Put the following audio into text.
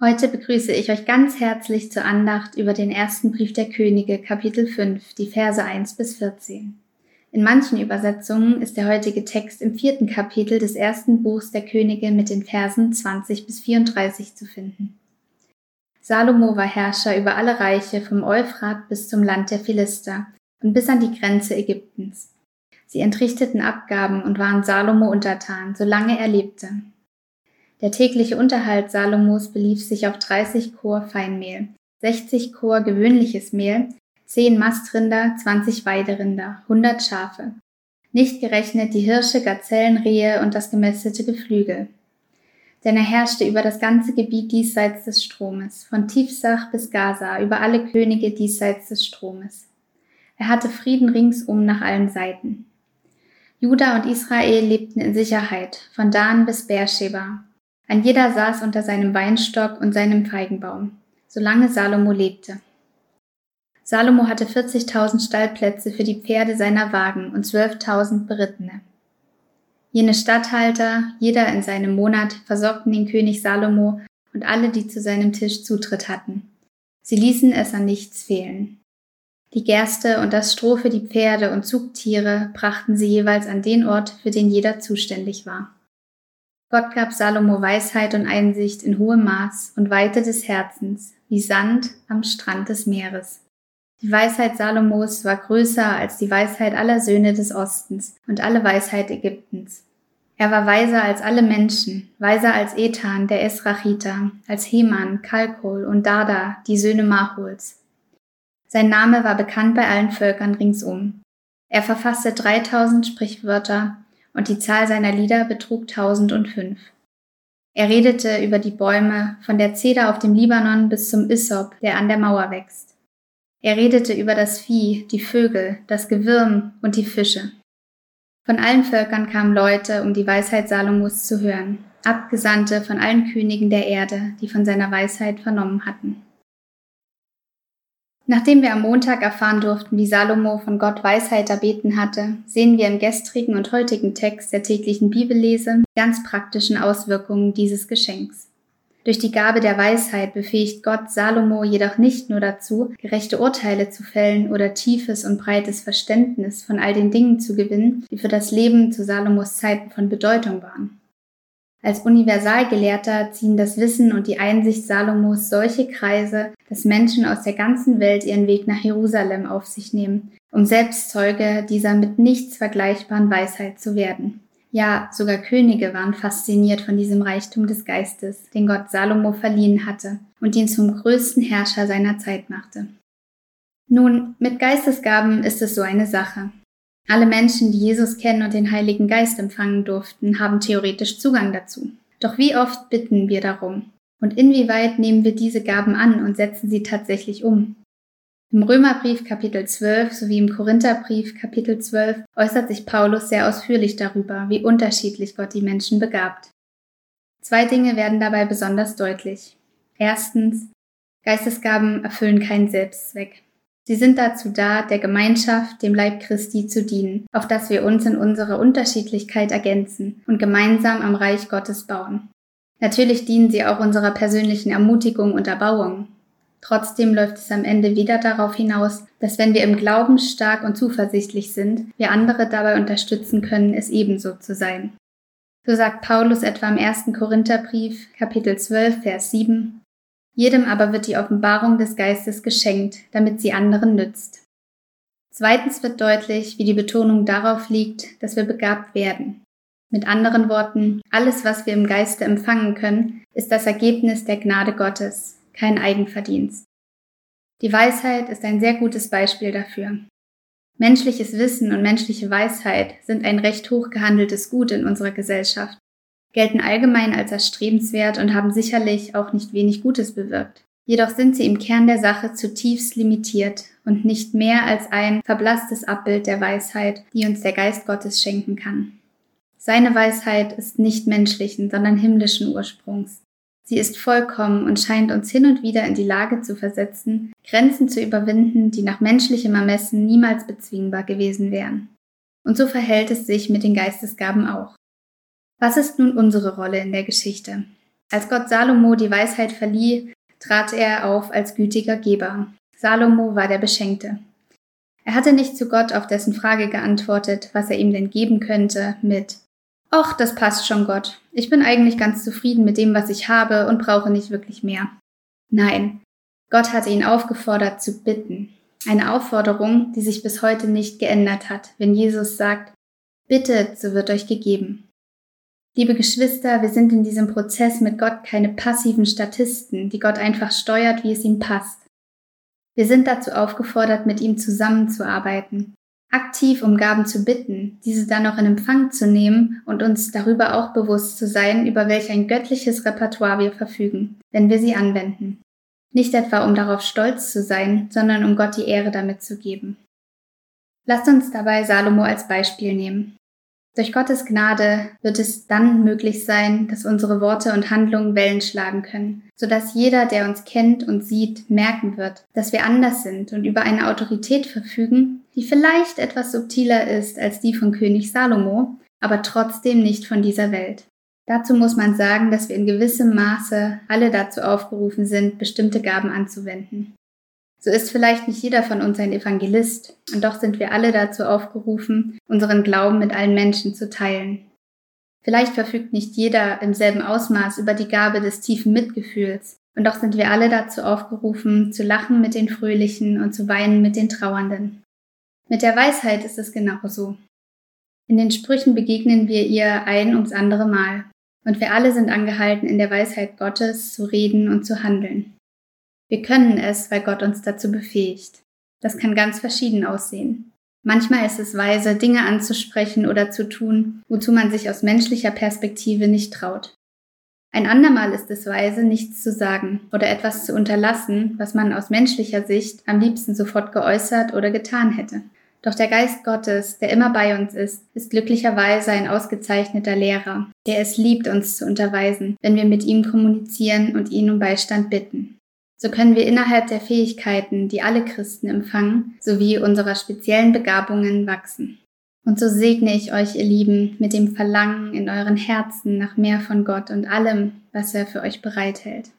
Heute begrüße ich euch ganz herzlich zur Andacht über den ersten Brief der Könige, Kapitel 5, die Verse 1 bis 14. In manchen Übersetzungen ist der heutige Text im vierten Kapitel des ersten Buchs der Könige mit den Versen 20 bis 34 zu finden. Salomo war Herrscher über alle Reiche vom Euphrat bis zum Land der Philister und bis an die Grenze Ägyptens. Sie entrichteten Abgaben und waren Salomo untertan, solange er lebte. Der tägliche Unterhalt Salomos belief sich auf 30 Chor Feinmehl, 60 Chor gewöhnliches Mehl, 10 Mastrinder, 20 Weiderinder, 100 Schafe. Nicht gerechnet die Hirsche, Gazellen, Rehe und das gemästete Geflügel. Denn er herrschte über das ganze Gebiet diesseits des Stromes, von Tiefsach bis Gaza, über alle Könige diesseits des Stromes. Er hatte Frieden ringsum nach allen Seiten. Juda und Israel lebten in Sicherheit, von Dan bis Beersheba, ein jeder saß unter seinem Weinstock und seinem Feigenbaum, solange Salomo lebte. Salomo hatte 40.000 Stallplätze für die Pferde seiner Wagen und 12.000 Berittene. Jene Statthalter, jeder in seinem Monat, versorgten den König Salomo und alle, die zu seinem Tisch Zutritt hatten. Sie ließen es an nichts fehlen. Die Gerste und das Stroh für die Pferde und Zugtiere brachten sie jeweils an den Ort, für den jeder zuständig war. Gott gab Salomo Weisheit und Einsicht in hohem Maß und Weite des Herzens, wie Sand am Strand des Meeres. Die Weisheit Salomos war größer als die Weisheit aller Söhne des Ostens und alle Weisheit Ägyptens. Er war weiser als alle Menschen, weiser als Ethan, der Esrachiter, als Heman, Kalkol und Dada, die Söhne Machuls. Sein Name war bekannt bei allen Völkern ringsum. Er verfasste 3000 Sprichwörter und die Zahl seiner Lieder betrug 1005. Er redete über die Bäume, von der Zeder auf dem Libanon bis zum Issop, der an der Mauer wächst. Er redete über das Vieh, die Vögel, das Gewürm und die Fische. Von allen Völkern kamen Leute, um die Weisheit Salomos zu hören, Abgesandte von allen Königen der Erde, die von seiner Weisheit vernommen hatten. Nachdem wir am Montag erfahren durften, wie Salomo von Gott Weisheit erbeten hatte, sehen wir im gestrigen und heutigen Text der täglichen Bibellese ganz praktischen Auswirkungen dieses Geschenks. Durch die Gabe der Weisheit befähigt Gott Salomo jedoch nicht nur dazu, gerechte Urteile zu fällen oder tiefes und breites Verständnis von all den Dingen zu gewinnen, die für das Leben zu Salomos Zeiten von Bedeutung waren. Als Universalgelehrter ziehen das Wissen und die Einsicht Salomos solche Kreise, dass Menschen aus der ganzen Welt ihren Weg nach Jerusalem auf sich nehmen, um selbst Zeuge dieser mit nichts vergleichbaren Weisheit zu werden. Ja, sogar Könige waren fasziniert von diesem Reichtum des Geistes, den Gott Salomo verliehen hatte und ihn zum größten Herrscher seiner Zeit machte. Nun, mit Geistesgaben ist es so eine Sache. Alle Menschen, die Jesus kennen und den Heiligen Geist empfangen durften, haben theoretisch Zugang dazu. Doch wie oft bitten wir darum? Und inwieweit nehmen wir diese Gaben an und setzen sie tatsächlich um? Im Römerbrief Kapitel 12 sowie im Korintherbrief Kapitel 12 äußert sich Paulus sehr ausführlich darüber, wie unterschiedlich Gott die Menschen begabt. Zwei Dinge werden dabei besonders deutlich. Erstens, Geistesgaben erfüllen keinen Selbstzweck. Sie sind dazu da, der Gemeinschaft, dem Leib Christi zu dienen, auf dass wir uns in unserer Unterschiedlichkeit ergänzen und gemeinsam am Reich Gottes bauen. Natürlich dienen sie auch unserer persönlichen Ermutigung und Erbauung. Trotzdem läuft es am Ende wieder darauf hinaus, dass wenn wir im Glauben stark und zuversichtlich sind, wir andere dabei unterstützen können, es ebenso zu sein. So sagt Paulus etwa im ersten Korintherbrief, Kapitel 12, Vers 7, jedem aber wird die Offenbarung des Geistes geschenkt, damit sie anderen nützt. Zweitens wird deutlich, wie die Betonung darauf liegt, dass wir begabt werden. Mit anderen Worten, alles, was wir im Geiste empfangen können, ist das Ergebnis der Gnade Gottes, kein Eigenverdienst. Die Weisheit ist ein sehr gutes Beispiel dafür. Menschliches Wissen und menschliche Weisheit sind ein recht hoch gehandeltes Gut in unserer Gesellschaft gelten allgemein als erstrebenswert und haben sicherlich auch nicht wenig Gutes bewirkt. Jedoch sind sie im Kern der Sache zutiefst limitiert und nicht mehr als ein verblasstes Abbild der Weisheit, die uns der Geist Gottes schenken kann. Seine Weisheit ist nicht menschlichen, sondern himmlischen Ursprungs. Sie ist vollkommen und scheint uns hin und wieder in die Lage zu versetzen, Grenzen zu überwinden, die nach menschlichem Ermessen niemals bezwingbar gewesen wären. Und so verhält es sich mit den Geistesgaben auch. Was ist nun unsere Rolle in der Geschichte? Als Gott Salomo die Weisheit verlieh, trat er auf als gütiger Geber. Salomo war der Beschenkte. Er hatte nicht zu Gott auf dessen Frage geantwortet, was er ihm denn geben könnte, mit Och, das passt schon Gott. Ich bin eigentlich ganz zufrieden mit dem, was ich habe und brauche nicht wirklich mehr. Nein, Gott hatte ihn aufgefordert zu bitten. Eine Aufforderung, die sich bis heute nicht geändert hat, wenn Jesus sagt, bittet, so wird euch gegeben. Liebe Geschwister, wir sind in diesem Prozess mit Gott keine passiven Statisten, die Gott einfach steuert, wie es ihm passt. Wir sind dazu aufgefordert, mit ihm zusammenzuarbeiten, aktiv um Gaben zu bitten, diese dann auch in Empfang zu nehmen und uns darüber auch bewusst zu sein, über welch ein göttliches Repertoire wir verfügen, wenn wir sie anwenden. Nicht etwa um darauf stolz zu sein, sondern um Gott die Ehre damit zu geben. Lasst uns dabei Salomo als Beispiel nehmen. Durch Gottes Gnade wird es dann möglich sein, dass unsere Worte und Handlungen Wellen schlagen können, sodass jeder, der uns kennt und sieht, merken wird, dass wir anders sind und über eine Autorität verfügen, die vielleicht etwas subtiler ist als die von König Salomo, aber trotzdem nicht von dieser Welt. Dazu muss man sagen, dass wir in gewissem Maße alle dazu aufgerufen sind, bestimmte Gaben anzuwenden. So ist vielleicht nicht jeder von uns ein Evangelist, und doch sind wir alle dazu aufgerufen, unseren Glauben mit allen Menschen zu teilen. Vielleicht verfügt nicht jeder im selben Ausmaß über die Gabe des tiefen Mitgefühls, und doch sind wir alle dazu aufgerufen, zu lachen mit den Fröhlichen und zu weinen mit den Trauernden. Mit der Weisheit ist es genauso. In den Sprüchen begegnen wir ihr ein ums andere Mal, und wir alle sind angehalten, in der Weisheit Gottes zu reden und zu handeln. Wir können es, weil Gott uns dazu befähigt. Das kann ganz verschieden aussehen. Manchmal ist es weise, Dinge anzusprechen oder zu tun, wozu man sich aus menschlicher Perspektive nicht traut. Ein andermal ist es weise, nichts zu sagen oder etwas zu unterlassen, was man aus menschlicher Sicht am liebsten sofort geäußert oder getan hätte. Doch der Geist Gottes, der immer bei uns ist, ist glücklicherweise ein ausgezeichneter Lehrer, der es liebt, uns zu unterweisen, wenn wir mit ihm kommunizieren und ihn um Beistand bitten. So können wir innerhalb der Fähigkeiten, die alle Christen empfangen, sowie unserer speziellen Begabungen wachsen. Und so segne ich euch, ihr Lieben, mit dem Verlangen in euren Herzen nach mehr von Gott und allem, was er für euch bereithält.